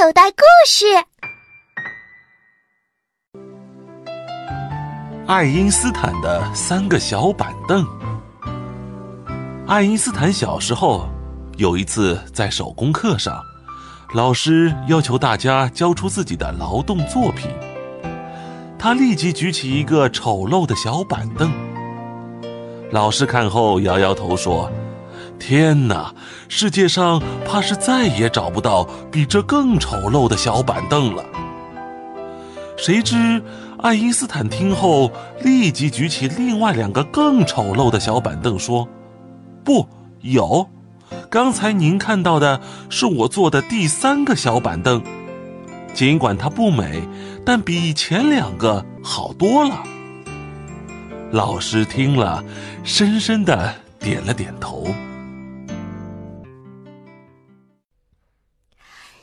口袋故事。爱因斯坦的三个小板凳。爱因斯坦小时候有一次在手工课上，老师要求大家交出自己的劳动作品。他立即举起一个丑陋的小板凳。老师看后摇摇头说：“天哪，世界上怕是再也找不到比这更丑陋的小板凳了。”谁知爱因斯坦听后立即举起另外两个更丑陋的小板凳说：“不，有，刚才您看到的是我做的第三个小板凳，尽管它不美，但比前两个好多了。”老师听了，深深的点了点头。